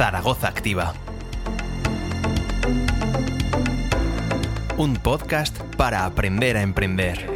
Zaragoza Activa. Un podcast para aprender a emprender.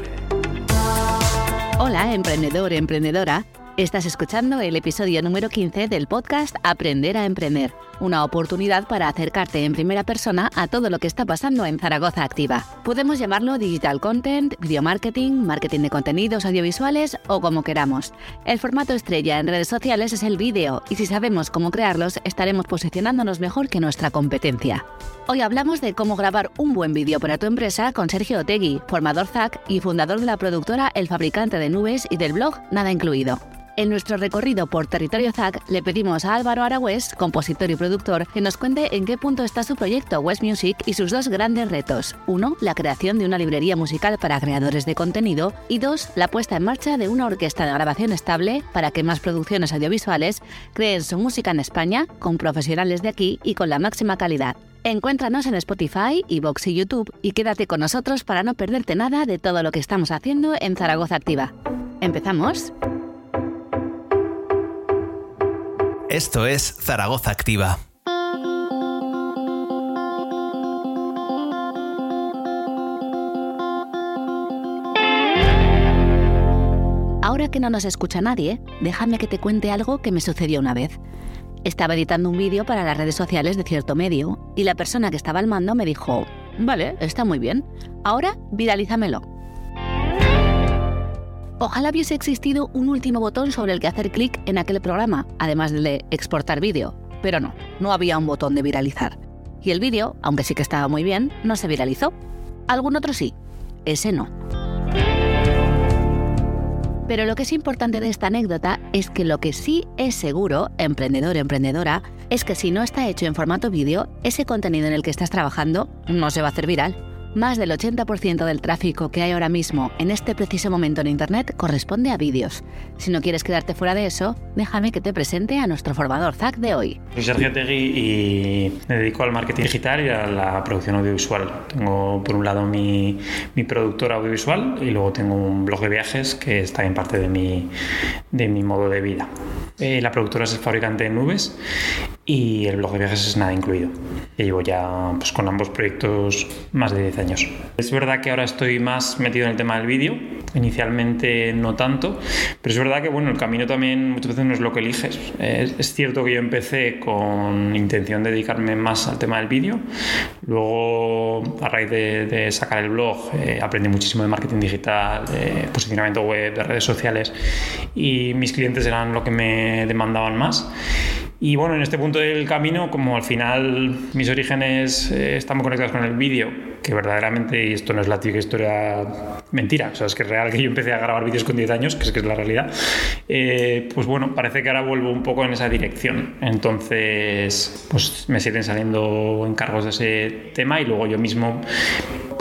Hola, emprendedor, emprendedora. Estás escuchando el episodio número 15 del podcast Aprender a Emprender, una oportunidad para acercarte en primera persona a todo lo que está pasando en Zaragoza Activa. Podemos llamarlo digital content, video marketing, marketing de contenidos audiovisuales o como queramos. El formato estrella en redes sociales es el vídeo y si sabemos cómo crearlos estaremos posicionándonos mejor que nuestra competencia. Hoy hablamos de cómo grabar un buen vídeo para tu empresa con Sergio Otegui, formador ZAC y fundador de la productora El Fabricante de Nubes y del blog Nada Incluido. En nuestro recorrido por territorio ZAC le pedimos a Álvaro Aragüés, compositor y productor, que nos cuente en qué punto está su proyecto West Music y sus dos grandes retos. Uno, la creación de una librería musical para creadores de contenido y dos, la puesta en marcha de una orquesta de grabación estable para que más producciones audiovisuales creen su música en España con profesionales de aquí y con la máxima calidad. Encuéntranos en Spotify, Evox y YouTube y quédate con nosotros para no perderte nada de todo lo que estamos haciendo en Zaragoza Activa. ¿Empezamos? Esto es Zaragoza Activa. Ahora que no nos escucha nadie, déjame que te cuente algo que me sucedió una vez. Estaba editando un vídeo para las redes sociales de cierto medio y la persona que estaba al mando me dijo, vale, está muy bien, ahora viralízamelo. Ojalá hubiese existido un último botón sobre el que hacer clic en aquel programa, además de exportar vídeo, pero no, no había un botón de viralizar. Y el vídeo, aunque sí que estaba muy bien, no se viralizó. Algún otro sí, ese no. Pero lo que es importante de esta anécdota es que lo que sí es seguro, emprendedor, emprendedora, es que si no está hecho en formato vídeo, ese contenido en el que estás trabajando no se va a hacer viral. Más del 80% del tráfico que hay ahora mismo en este preciso momento en Internet corresponde a vídeos. Si no quieres quedarte fuera de eso, déjame que te presente a nuestro formador ZAC de hoy. Soy Sergio Tegui y me dedico al marketing digital y a la producción audiovisual. Tengo por un lado mi, mi productora audiovisual y luego tengo un blog de viajes que está en parte de mi, de mi modo de vida. Eh, la productora es el fabricante de nubes y el blog de viajes es nada incluido. Y llevo ya pues, con ambos proyectos más de 10 años. Es verdad que ahora estoy más metido en el tema del vídeo, inicialmente no tanto, pero es verdad que bueno, el camino también muchas veces no es lo que eliges. Es, cierto que yo empecé con intención de dedicarme más al tema del vídeo, luego a raíz de, sacar el blog eh, aprendí muchísimo de marketing digital, posicionamiento web, de redes sociales y mis clientes eran lo que me demandaban más. Y bueno, en este punto del camino, como al final mis orígenes eh, están muy conectados con el vídeo, que verdaderamente, y esto no es la típica historia mentira, o sea, es que es real que yo empecé a grabar vídeos con 10 años, que es que es la realidad, eh, pues bueno, parece que ahora vuelvo un poco en esa dirección. Entonces, pues me siguen saliendo encargos de ese tema y luego yo mismo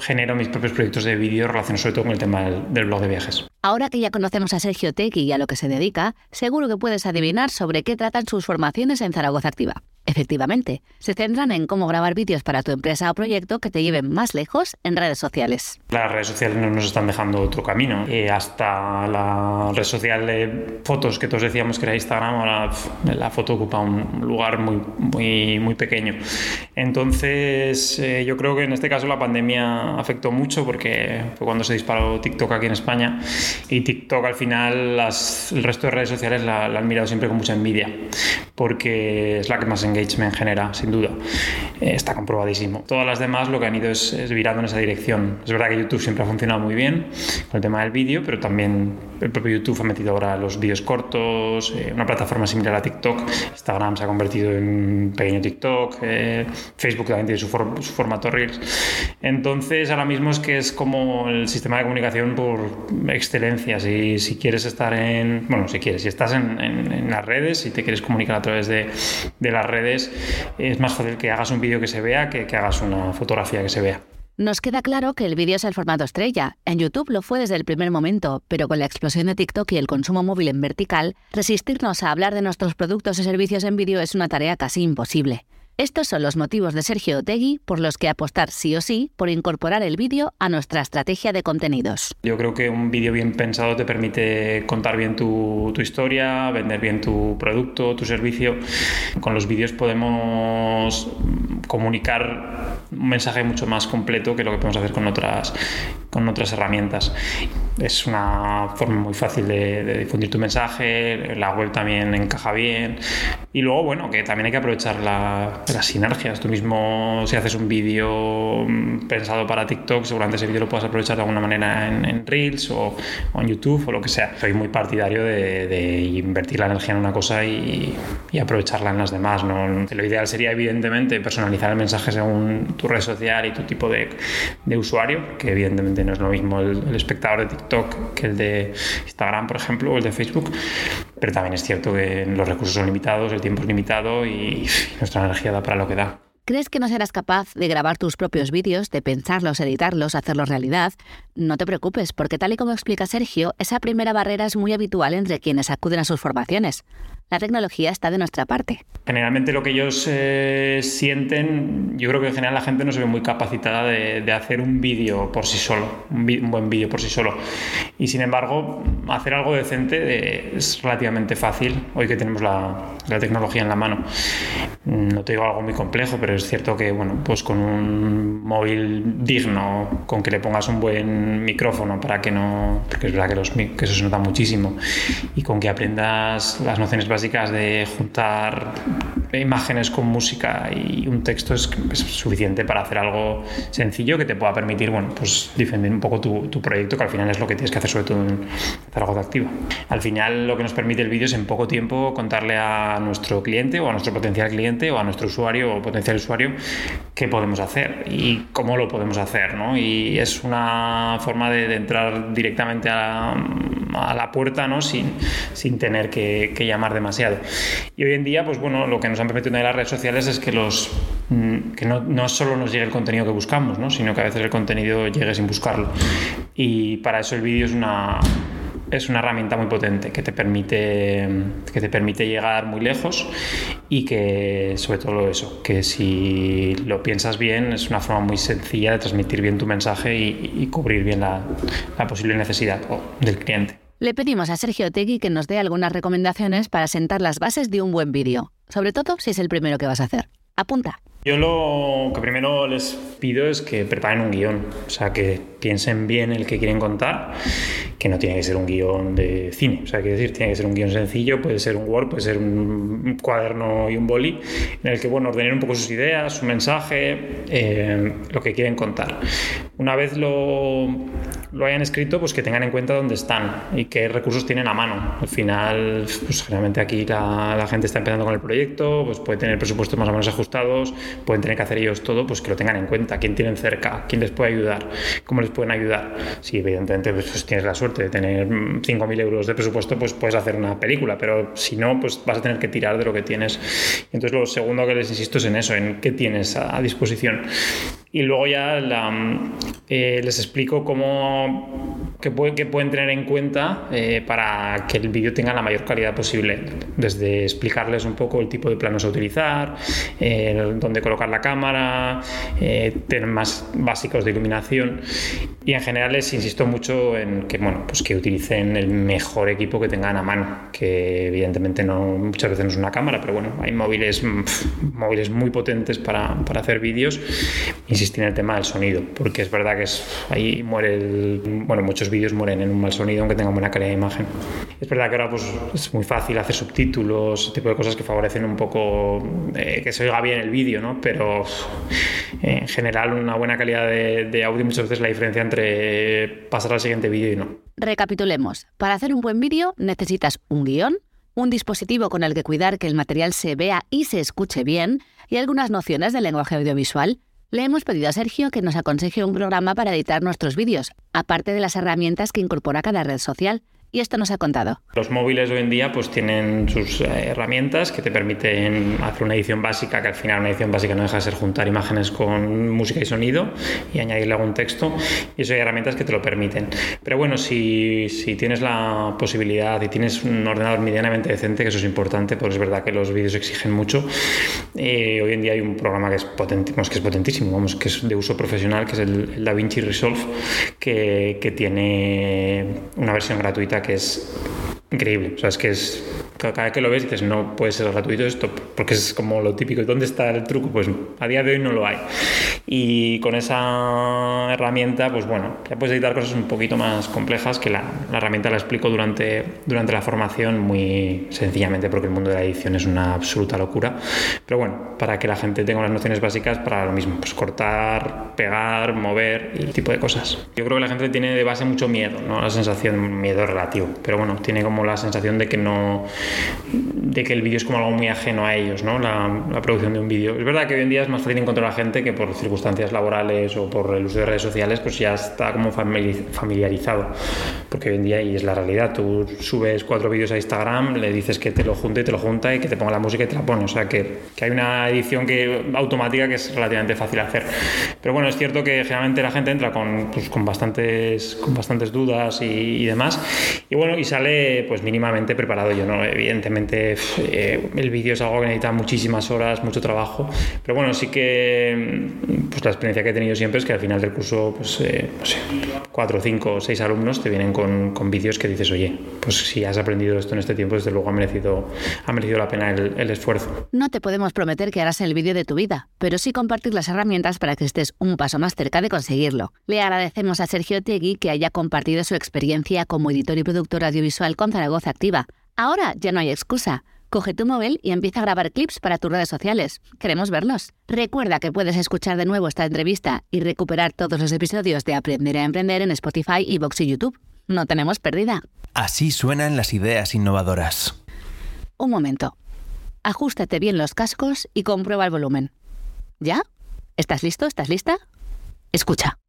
genero mis propios proyectos de vídeo relacionados sobre todo con el tema del, blog de viajes. Ahora que ya conocemos a Sergio Tegui y a lo que se dedica, seguro que puedes adivinar sobre qué tratan sus formaciones en Zaragoza Activa. Efectivamente, se centran en cómo grabar vídeos para tu empresa o proyecto que te lleven más lejos en redes sociales. Las redes sociales no nos están dejando otro camino. Eh, hasta la red social de fotos que todos decíamos que era Instagram, ahora la foto ocupa un lugar muy, muy, muy pequeño. Entonces, eh, yo creo que en este caso la pandemia afectó mucho porque fue cuando se disparó TikTok aquí en España y TikTok al final las, el resto de redes sociales la, la han mirado siempre con mucha envidia porque es la que más engagement genera, sin duda. Eh, está comprobadísimo. Todas las demás lo que han ido es, es, virando en esa dirección. Es verdad que YouTube siempre ha funcionado muy bien con el tema del vídeo, pero también el propio YouTube ha metido ahora los vídeos cortos, eh, una plataforma similar a TikTok. Instagram se ha convertido en un pequeño TikTok, eh, Facebook también tiene su, for su, formato Reels. Entonces, ahora mismo es que es como el sistema de comunicación por excelencia. Si, si quieres estar en, bueno, si quieres, si estás en, las redes y te quieres comunicar a través de, de las redes, es más fácil que hagas un vídeo que se vea que, que hagas una fotografía que se vea. Nos queda claro que el vídeo es el formato estrella. En YouTube lo fue desde el primer momento, pero con la explosión de TikTok y el consumo móvil en vertical, resistirnos a hablar de nuestros productos y servicios en vídeo es una tarea casi imposible. Estos son los motivos de Sergio Otegui por los que apostar sí o sí por incorporar el vídeo a nuestra estrategia de contenidos. Yo creo que un vídeo bien pensado te permite contar bien tu, tu historia, vender bien tu producto, tu servicio. Con los vídeos podemos comunicar un mensaje mucho más completo que lo que podemos hacer con otras, con otras herramientas. Es una forma muy fácil de, de difundir tu mensaje, la web también encaja bien. Y luego, bueno, que también hay que aprovechar la, las sinergias. Tú mismo, si haces un vídeo mm, pensado para TikTok, seguramente ese vídeo lo puedas aprovechar de alguna manera en, en Reels o, o, en YouTube o lo que sea. Soy muy partidario de, de invertir la energía en una cosa y, y, aprovecharla en las demás. ¿no? Lo ideal sería, evidentemente, personalizar el mensaje según tu red social y tu tipo de, de usuario, que evidentemente no es lo mismo el, el espectador de TikTok que el de Instagram, por ejemplo, o el de Facebook. Pero también es cierto que los recursos son limitados, el tiempo es limitado y nuestra energía da para lo que da. ¿Crees que no serás capaz de grabar tus propios vídeos, de pensarlos, editarlos, hacerlos realidad? No te preocupes, porque tal y como explica Sergio, esa primera barrera es muy habitual entre quienes acuden a sus formaciones. La tecnología está de nuestra parte. Generalmente lo que ellos eh, sienten, yo creo que en general la gente no se ve muy capacitada de, de hacer un vídeo por sí solo, un, un buen vídeo por sí solo. Y sin embargo, hacer algo decente de, es relativamente fácil hoy que tenemos la, la, tecnología en la mano. No te digo algo muy complejo, pero es cierto que bueno, pues con un móvil digno, con que le pongas un buen micrófono para que no, porque es verdad que, los, que eso se nota muchísimo, y con que aprendas las nociones básicas de juntar imágenes con música y un texto es, suficiente para hacer algo sencillo que te pueda permitir, bueno, pues difundir un poco tu, tu, proyecto, que al final es lo que tienes que hacer sobre todo en Zaragoza Activa. Al final lo que nos permite el vídeo es en poco tiempo contarle a nuestro cliente o a nuestro potencial cliente o a nuestro usuario o potencial usuario qué podemos hacer y cómo lo podemos hacer, ¿no? Y es una forma de, de entrar directamente a, a, la puerta, ¿no? Sin, sin tener que, que llamar demasiado. Y hoy en día, pues bueno, lo que nos han permitido en las redes sociales es que los que no, no, solo nos llegue el contenido que buscamos, ¿no? sino que a veces el contenido llegue sin buscarlo. Y para eso el vídeo es una, es una herramienta muy potente que te permite que te permite llegar muy lejos y que sobre todo eso que si lo piensas bien es una forma muy sencilla de transmitir bien tu mensaje y, y cubrir bien la, la posible necesidad del cliente. Le pedimos a Sergio Tegui que nos dé algunas recomendaciones para sentar las bases de un buen vídeo, sobre todo si es el primero que vas a hacer. Apunta. Yo lo que primero les pido es que preparen un guion, o sea, que piensen bien el que quieren contar, que no tiene que ser un guion de cine, o sea, quiero decir, tiene que ser un guion sencillo, puede ser un Word, puede ser un cuaderno y un boli, en el que, bueno, ordenen un poco sus ideas, su mensaje, eh, lo que quieren contar. Una vez lo, lo hayan escrito, pues que tengan en cuenta dónde están y qué recursos tienen a mano. Al final, pues generalmente aquí la, la gente está empezando con el proyecto, pues puede tener presupuestos más o menos ajustados, pueden tener que hacer ellos todo, pues que lo tengan en cuenta, quién tienen cerca, quién les puede ayudar, cómo les pueden ayudar. Si evidentemente pues, pues tienes la suerte de tener 5.000 euros de presupuesto, pues puedes hacer una película, pero si no, pues vas a tener que tirar de lo que tienes. Entonces lo segundo que les insisto es en eso, en qué tienes a, disposición. Y luego ya eh, les explico cómo que, puede, que, pueden tener en cuenta eh, para que el vídeo tenga la mayor calidad posible. Desde explicarles un poco el tipo de planos a utilizar, eh, dónde colocar la cámara, eh, temas básicos de iluminación. Y en general les insisto mucho en que, bueno, pues que utilicen el mejor equipo que tengan a mano, que evidentemente no, muchas veces no es una cámara, pero bueno, hay móviles, móviles muy potentes para, para hacer vídeos. Insistir en el tema del sonido, porque es verdad que es, ahí muere el, bueno, muchos vídeos mueren en un mal sonido aunque tengan buena calidad de imagen. Es verdad que ahora pues, es muy fácil hacer subtítulos, ese tipo de cosas que favorecen un poco eh, que se oiga bien el vídeo, ¿no? Pero eh, en general una buena calidad de, de audio muchas veces la diferencia entre pasar al siguiente vídeo y no. Recapitulemos. Para hacer un buen vídeo necesitas un guion, un dispositivo con el que cuidar que el material se vea y se escuche bien y algunas nociones del lenguaje audiovisual. Le hemos pedido a Sergio que nos aconseje un programa para editar nuestros vídeos, aparte de las herramientas que incorpora cada red social. Y esto nos ha contado. Los móviles hoy en día pues tienen sus eh, herramientas que te permiten hacer una edición básica, que al final una edición básica no deja de ser juntar imágenes con música y sonido y añadirle algún texto, y eso hay herramientas que te lo permiten. Pero bueno, si, si tienes la posibilidad y tienes un ordenador medianamente decente, que eso es importante, porque es verdad que los vídeos exigen mucho, eh, hoy en día hay un programa que es, potentísimo, que es potentísimo, vamos, que es de uso profesional, que es el, DaVinci Resolve, que, que tiene una versión gratuita que es increíble. O sea, es que es cada vez que lo ves dices, no puede ser gratuito esto, porque es como lo típico. ¿Dónde está el truco? Pues a día de hoy no lo hay. Y con esa herramienta, pues bueno, ya puedes editar cosas un poquito más complejas, que la, herramienta la explico durante, durante la formación muy sencillamente, porque el mundo de la edición es una absoluta locura. Pero bueno, para que la gente tenga las nociones básicas para lo mismo, pues cortar, pegar, mover y el tipo de cosas. Yo creo que la gente tiene de base mucho miedo, ¿no? La sensación, miedo relativo, pero bueno, tiene como la sensación de que no de que el vídeo es como algo muy ajeno a ellos, ¿no? La, producción de un vídeo. Es verdad que hoy en día es más fácil encontrar a gente que por circunstancias laborales o por el uso de redes sociales, pues ya está como familiarizado. Porque hoy en día, y es la realidad, tú subes cuatro vídeos a Instagram, le dices que te lo junte y te lo junta y que te ponga la música y te la pone. O sea, que, que hay una edición que, automática que es relativamente fácil hacer. Pero bueno, es cierto que generalmente la gente entra con, pues, con, bastantes, con bastantes dudas y, y demás. Y bueno, y sale pues mínimamente preparado yo, ¿no? Evidentemente eh, el vídeo es algo que necesita muchísimas horas, mucho trabajo, pero bueno, sí que pues la experiencia que he tenido siempre es que al final del curso, pues eh, no sé, cuatro, cinco, seis alumnos te vienen con, con vídeos que dices, oye, pues si has aprendido esto en este tiempo, desde luego ha merecido, ha merecido la pena el, el esfuerzo. No te podemos prometer que harás el vídeo de tu vida, pero sí compartir las herramientas para que estés un paso más cerca de conseguirlo. Le agradecemos a Sergio Tegui que haya compartido su experiencia como editor y productor audiovisual con Zaragoza Activa. Ahora ya no hay excusa. Coge tu móvil y empieza a grabar clips para tus redes sociales. Queremos verlos. Recuerda que puedes escuchar de nuevo esta entrevista y recuperar todos los episodios de Aprender a Emprender en Spotify, Evox y YouTube. No tenemos pérdida. Así suenan las ideas innovadoras. Un momento. Ajustate bien los cascos y comprueba el volumen. ¿Ya? ¿Estás listo? ¿Estás lista? Escucha.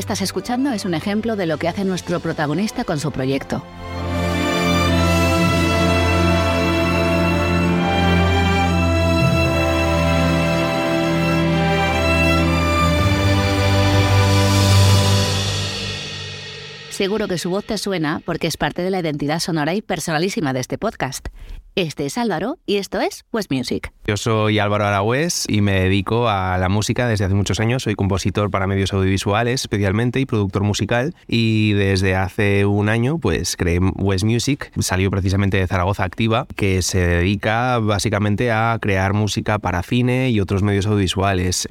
Que estás escuchando es un ejemplo de lo que hace nuestro protagonista con su proyecto. Seguro que su voz te suena porque es parte de la identidad sonora y personalísima de este podcast. Este es Álvaro y esto es West Music. Yo soy Álvaro Aragüés y me dedico a la música desde hace muchos años. Soy compositor para medios audiovisuales especialmente y productor musical. Y desde hace un año pues creé West Music. Salió precisamente de Zaragoza Activa, que se dedica básicamente a crear música para cine y otros medios audiovisuales.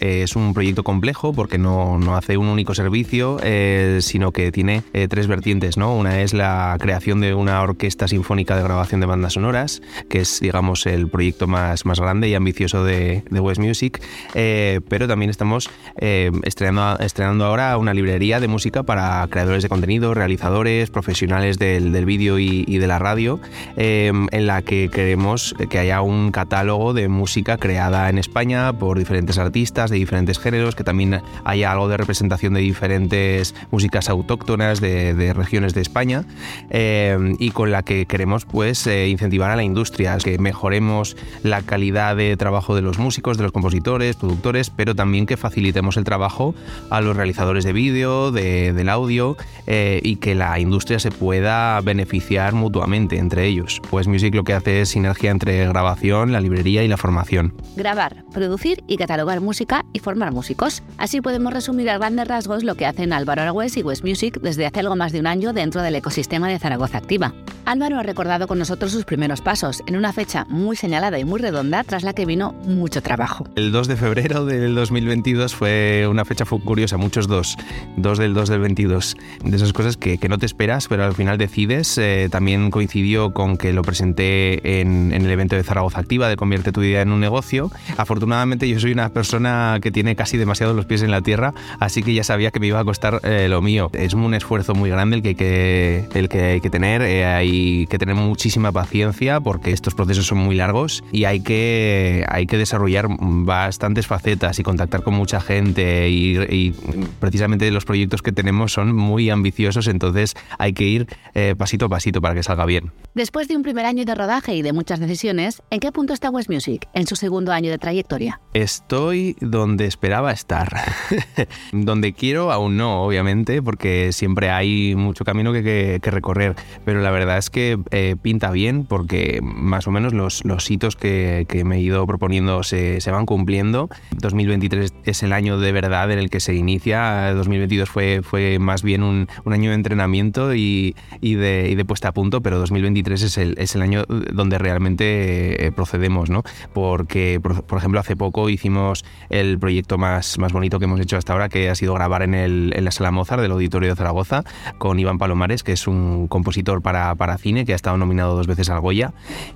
Eh, es un proyecto complejo porque no, no hace un único servicio, eh, sino que tiene eh, tres vertientes. ¿no? Una es la creación de una orquesta sinfónica de grabación de bandas sonoras, que es, digamos, el proyecto más, más grande y ambicioso de, de West Music, pero también estamos estrenando, estrenando ahora una librería de música para creadores de contenido, realizadores, profesionales del, del vídeo y, y, de la radio, en la que queremos que haya un catálogo de música creada en España por diferentes artistas, de diferentes géneros, que también haya algo de representación de diferentes músicas autóctonas de, regiones de España eh, y con la que queremos pues eh, incentivar a la industria, que mejoremos la calidad de trabajo de los músicos, de los compositores, productores, pero también que facilitemos el trabajo a los realizadores de vídeo, del audio eh, y que la industria se pueda beneficiar mutuamente entre ellos. Pues Music lo que hace es sinergia entre grabación, la librería y la formación. Grabar, producir y catalogar música y formar músicos. Así podemos resumir a grandes rasgos lo que hacen Álvaro Aragüez y West Music desde hace algo más de un año dentro del ecosistema de Zaragoza Activa. Álvaro ha recordado con nosotros sus primeros pasos, en una fecha muy señalada y muy redonda, tras la que vino mucho trabajo. El 2 de febrero del 2022 fue una fecha curiosa, muchos dos, dos del 2 del 22, de esas cosas que, que no te esperas, pero al final decides. Eh, también coincidió con que lo presenté en, en, el evento de Zaragoza Activa, de Convierte tu idea en un negocio. Afortunadamente yo soy una persona que tiene casi demasiado los pies en la tierra, así que ya sabía que me iba a costar eh, lo mío. Es un esfuerzo muy grande el que hay que, el que, hay que tener. Eh, hay que tener muchísima paciencia porque estos procesos son muy largos y hay que, hay que desarrollar bastantes facetas y contactar con mucha gente y, precisamente los proyectos que tenemos son muy ambiciosos, entonces hay que ir eh, pasito a pasito para que salga bien. Después de un primer año de rodaje y de muchas decisiones, ¿en qué punto está West Music en su segundo año de trayectoria? Estoy donde esperaba estar. donde quiero aún no, obviamente, porque siempre hay mucho camino que, que recorrer, pero la verdad es que eh, pinta bien porque más o menos los, los hitos que, que, me he ido proponiendo se, se, van cumpliendo. 2023 es el año de verdad en el que se inicia. 2022 fue, fue más bien un, un año de entrenamiento y, y, de, y, de, puesta a punto, pero 2023 es el, es el año donde realmente eh, procedemos, ¿no? Porque, por, por, ejemplo, hace poco hicimos el proyecto más, más bonito que hemos hecho hasta ahora, que ha sido grabar en, el, en la Sala Mozart del Auditorio de Zaragoza con Iván Palomares, que es un compositor para, para cine que ha estado nominado dos veces al Goya.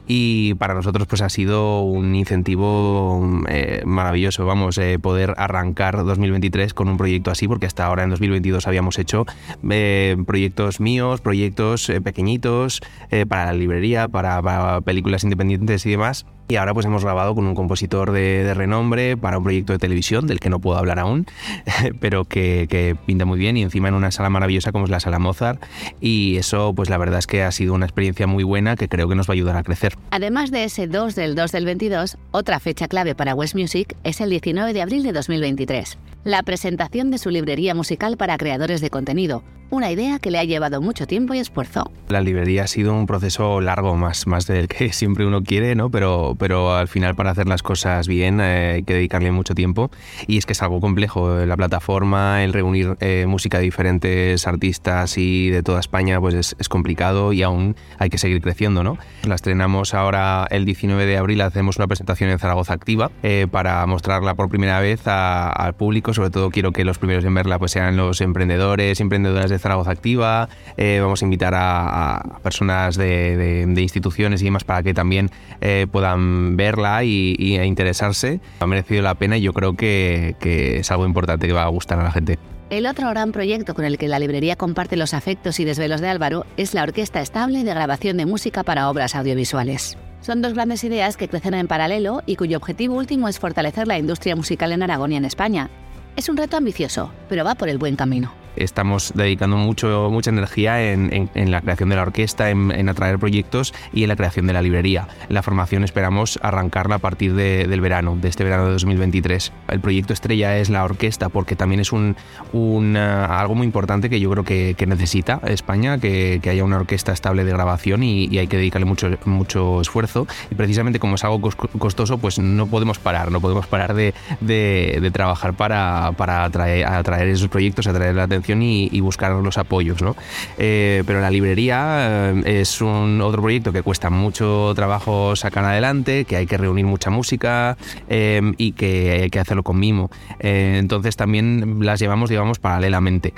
Y para nosotros pues ha sido un incentivo eh, maravilloso, vamos, eh, poder arrancar 2023 con un proyecto así porque hasta ahora en 2022 habíamos hecho eh, proyectos míos, proyectos eh, pequeñitos eh, para la librería, para, para películas independientes y demás. Y ahora pues hemos grabado con un compositor de, de, renombre para un proyecto de televisión del que no puedo hablar aún, pero que, pinta muy bien y encima en una sala maravillosa como es la sala Mozart y eso pues la verdad es que ha sido una experiencia muy buena que creo que nos va a ayudar a crecer. Además de ese 2 del 2 del 22, otra fecha clave para West Music es el 19 de abril de 2023, la presentación de su librería musical para creadores de contenido, una idea que le ha llevado mucho tiempo y esfuerzo. La librería ha sido un proceso largo, más, más del que siempre uno quiere, ¿no? pero, pero al final para hacer las cosas bien eh, hay que dedicarle mucho tiempo y es que es algo complejo. La plataforma, el reunir eh, música de diferentes artistas y de toda España pues es, es, complicado y aún hay que seguir creciendo. ¿no? La estrenamos ahora el 19 de abril, hacemos una presentación en Zaragoza Activa eh, para mostrarla por primera vez a, al público, sobre todo quiero que los primeros en verla pues sean los emprendedores, emprendedoras de Zaragoza Activa, eh, vamos a invitar a, personas de, instituciones y demás para que también eh, puedan verla y, interesarse. Ha merecido la pena y yo creo que, que es algo importante que va a gustar a la gente. El otro gran proyecto con el que la librería comparte los afectos y desvelos de Álvaro es la Orquesta Estable de Grabación de Música para Obras Audiovisuales. Son dos grandes ideas que crecen en paralelo y cuyo objetivo último es fortalecer la industria musical en Aragón y en España. Es un reto ambicioso, pero va por el buen camino estamos dedicando mucho, mucha energía en, en, la creación de la orquesta, en, atraer proyectos y en la creación de la librería. La formación esperamos arrancarla a partir de, del verano, de este verano de 2023. El proyecto estrella es la orquesta porque también es un, un uh, algo muy importante que yo creo que, que necesita España, que, que, haya una orquesta estable de grabación y, y, hay que dedicarle mucho, mucho esfuerzo. Y precisamente como es algo costoso, pues no podemos parar, no podemos parar de, de, de trabajar para, para atraer, atraer esos proyectos, atraer la atención y, buscar los apoyos. ¿no? Eh, pero la librería eh, es un otro proyecto que cuesta mucho trabajo sacar adelante, que hay que reunir mucha música eh, y que hay que hacerlo con mimo. Entonces también las llevamos, digamos, paralelamente.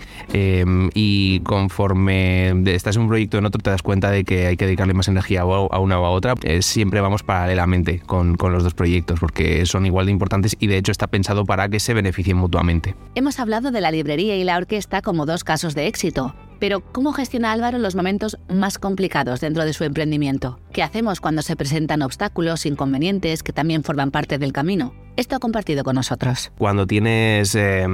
Y conforme estás en un proyecto en otro, te das cuenta de que hay que dedicarle más energía a una o a otra. siempre vamos paralelamente con, con los dos proyectos porque son igual de importantes y de hecho está pensado para que se beneficien mutuamente. Hemos hablado de la librería y la orquesta como dos casos de éxito. Pero, ¿cómo gestiona Álvaro los momentos más complicados dentro de su emprendimiento? ¿Qué hacemos cuando se presentan obstáculos, inconvenientes que también forman parte del camino? Esto ha compartido con nosotros. Cuando tienes, eh,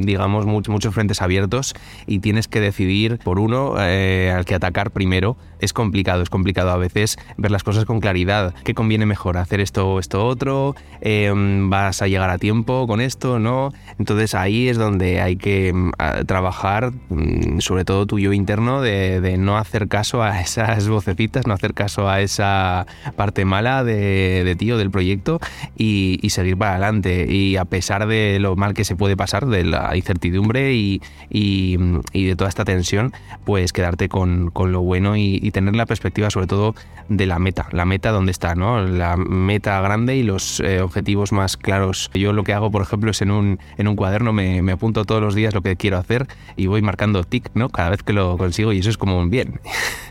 digamos, muchos, frentes abiertos y tienes que decidir por uno eh, al que atacar primero, es complicado, es complicado a veces ver las cosas con claridad. ¿Qué conviene mejor? ¿Hacer esto o esto otro? Eh, ¿Vas a llegar a tiempo con esto? ¿No? Entonces ahí es donde hay que uh, trabajar, um, sobre todo tuyo interno, de, no hacer caso a esas vocecitas, no hacer caso a, esa parte mala de, de ti o del proyecto y, y, seguir para adelante. Y a pesar de lo mal que se puede pasar, de la incertidumbre y, y, y de toda esta tensión, pues quedarte con, con lo bueno y, tener la perspectiva sobre todo de la meta, la meta donde está, ¿no? La meta grande y los eh, objetivos más claros. Yo lo que hago, por ejemplo, es en un, en un cuaderno me, me apunto todos los días lo que quiero hacer y voy marcando tic, ¿no? Cada vez que lo consigo y eso es como un bien.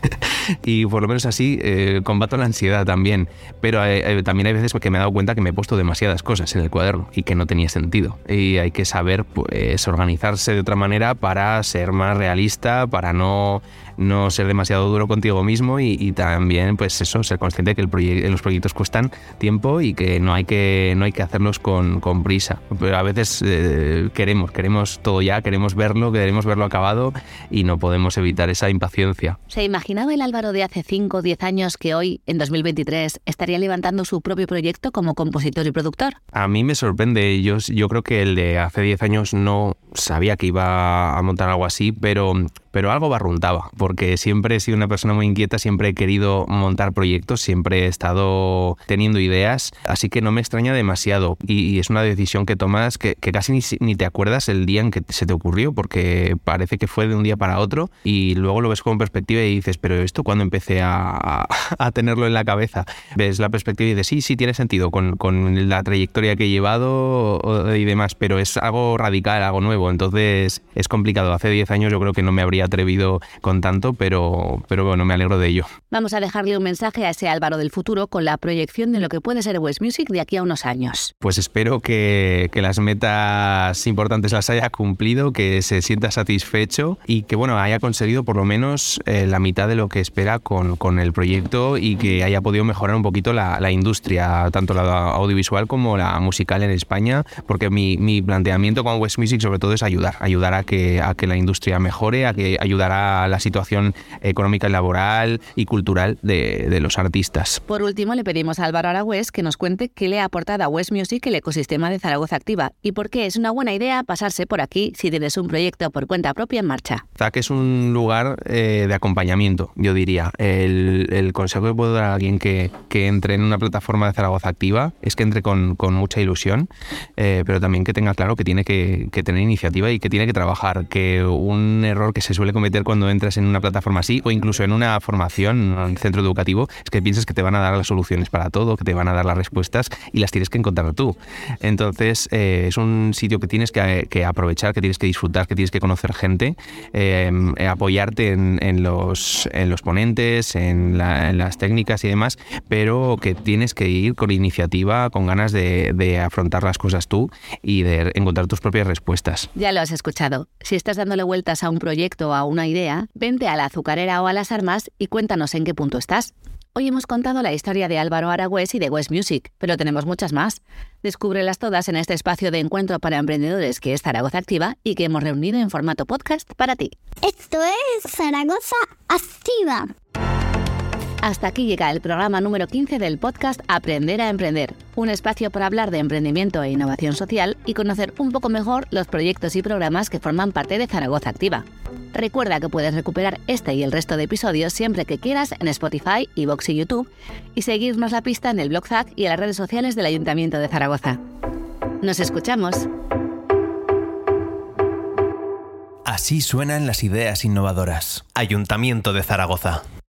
y por lo menos así eh, combato la ansiedad también. Pero también hay veces que me he dado cuenta que me he puesto demasiadas cosas en el cuaderno y que no tenía sentido. Y hay que saber pues organizarse de otra manera para ser más realista, para no no ser demasiado duro contigo mismo y, también, pues eso, ser consciente de que el los proyectos cuestan tiempo y que no hay que, no hay que hacerlos con, con prisa. Pero a veces eh, queremos, queremos todo ya, queremos verlo, queremos verlo acabado y no podemos evitar esa impaciencia. ¿Se imaginaba el Álvaro de hace 5 o 10 años que hoy, en 2023, estaría levantando su propio proyecto como compositor y productor? A mí me sorprende. Yo, yo creo que el de hace 10 años no sabía que iba a montar algo así, pero pero algo barruntaba, porque siempre he sido una persona muy inquieta, siempre he querido montar proyectos, siempre he estado teniendo ideas, así que no me extraña demasiado. Y, es una decisión que tomas que, casi ni, te acuerdas el día en que se te ocurrió, porque parece que fue de un día para otro y luego lo ves con perspectiva y dices, pero esto cuando empecé a, tenerlo en la cabeza, ves la perspectiva y dices, sí, sí, tiene sentido con, con la trayectoria que he llevado y demás, pero es algo radical, algo nuevo, entonces es complicado. Hace 10 años yo creo que no me habría atrevido con tanto, pero, pero bueno, me alegro de ello. Vamos a dejarle un mensaje a ese Álvaro del futuro con la proyección de lo que puede ser West Music de aquí a unos años. Pues espero que, que las metas importantes las haya cumplido, que se sienta satisfecho y que bueno, haya conseguido por lo menos eh, la mitad de lo que espera con, con, el proyecto y que haya podido mejorar un poquito la, la, industria, tanto la audiovisual como la musical en España, porque mi, mi planteamiento con West Music sobre todo es ayudar, ayudar a que, a que la industria mejore, a que ayudará a la situación económica y laboral y cultural de, los artistas. Por último, le pedimos a Álvaro Aragüés que nos cuente qué le ha aportado a West Music el ecosistema de Zaragoza Activa y por qué es una buena idea pasarse por aquí si tienes un proyecto por cuenta propia en marcha. ZAC es un lugar eh, de acompañamiento, yo diría. El, consejo que puedo dar a alguien que, entre en una plataforma de Zaragoza Activa es que entre con, mucha ilusión, eh, pero también que tenga claro que tiene que, que tener iniciativa y que tiene que trabajar, que un error que se suele cometer cuando entras en una plataforma así o incluso en una formación, en un centro educativo, es que piensas que te van a dar las soluciones para todo, que te van a dar las respuestas y las tienes que encontrar tú. Entonces eh, es un sitio que tienes que, aprovechar, que tienes que disfrutar, que tienes que conocer gente, eh, apoyarte en, los, en los ponentes, en, las técnicas y demás, pero que tienes que ir con iniciativa, con ganas de, de afrontar las cosas tú y de encontrar tus propias respuestas. Ya lo has escuchado. Si estás dándole vueltas a un proyecto, a una idea, a la azucarera o a las armas y cuéntanos en qué punto estás. Hoy hemos contado la historia de Álvaro Aragüés y de West Music, pero tenemos muchas más. Descúbrelas todas en este espacio de encuentro para emprendedores que es Zaragoza Activa y que hemos reunido en formato podcast para ti. Esto es Zaragoza Activa. Hasta aquí llega el programa número 15 del podcast Aprender a Emprender, un espacio para hablar de emprendimiento e innovación social y conocer un poco mejor los proyectos y programas que forman parte de Zaragoza Activa. Recuerda que puedes recuperar este y el resto de episodios siempre que quieras en Spotify, Evox y YouTube y seguirnos la pista en el blog ZAC y en las redes sociales del Ayuntamiento de Zaragoza. Nos escuchamos. Así suenan las ideas innovadoras. Ayuntamiento de Zaragoza.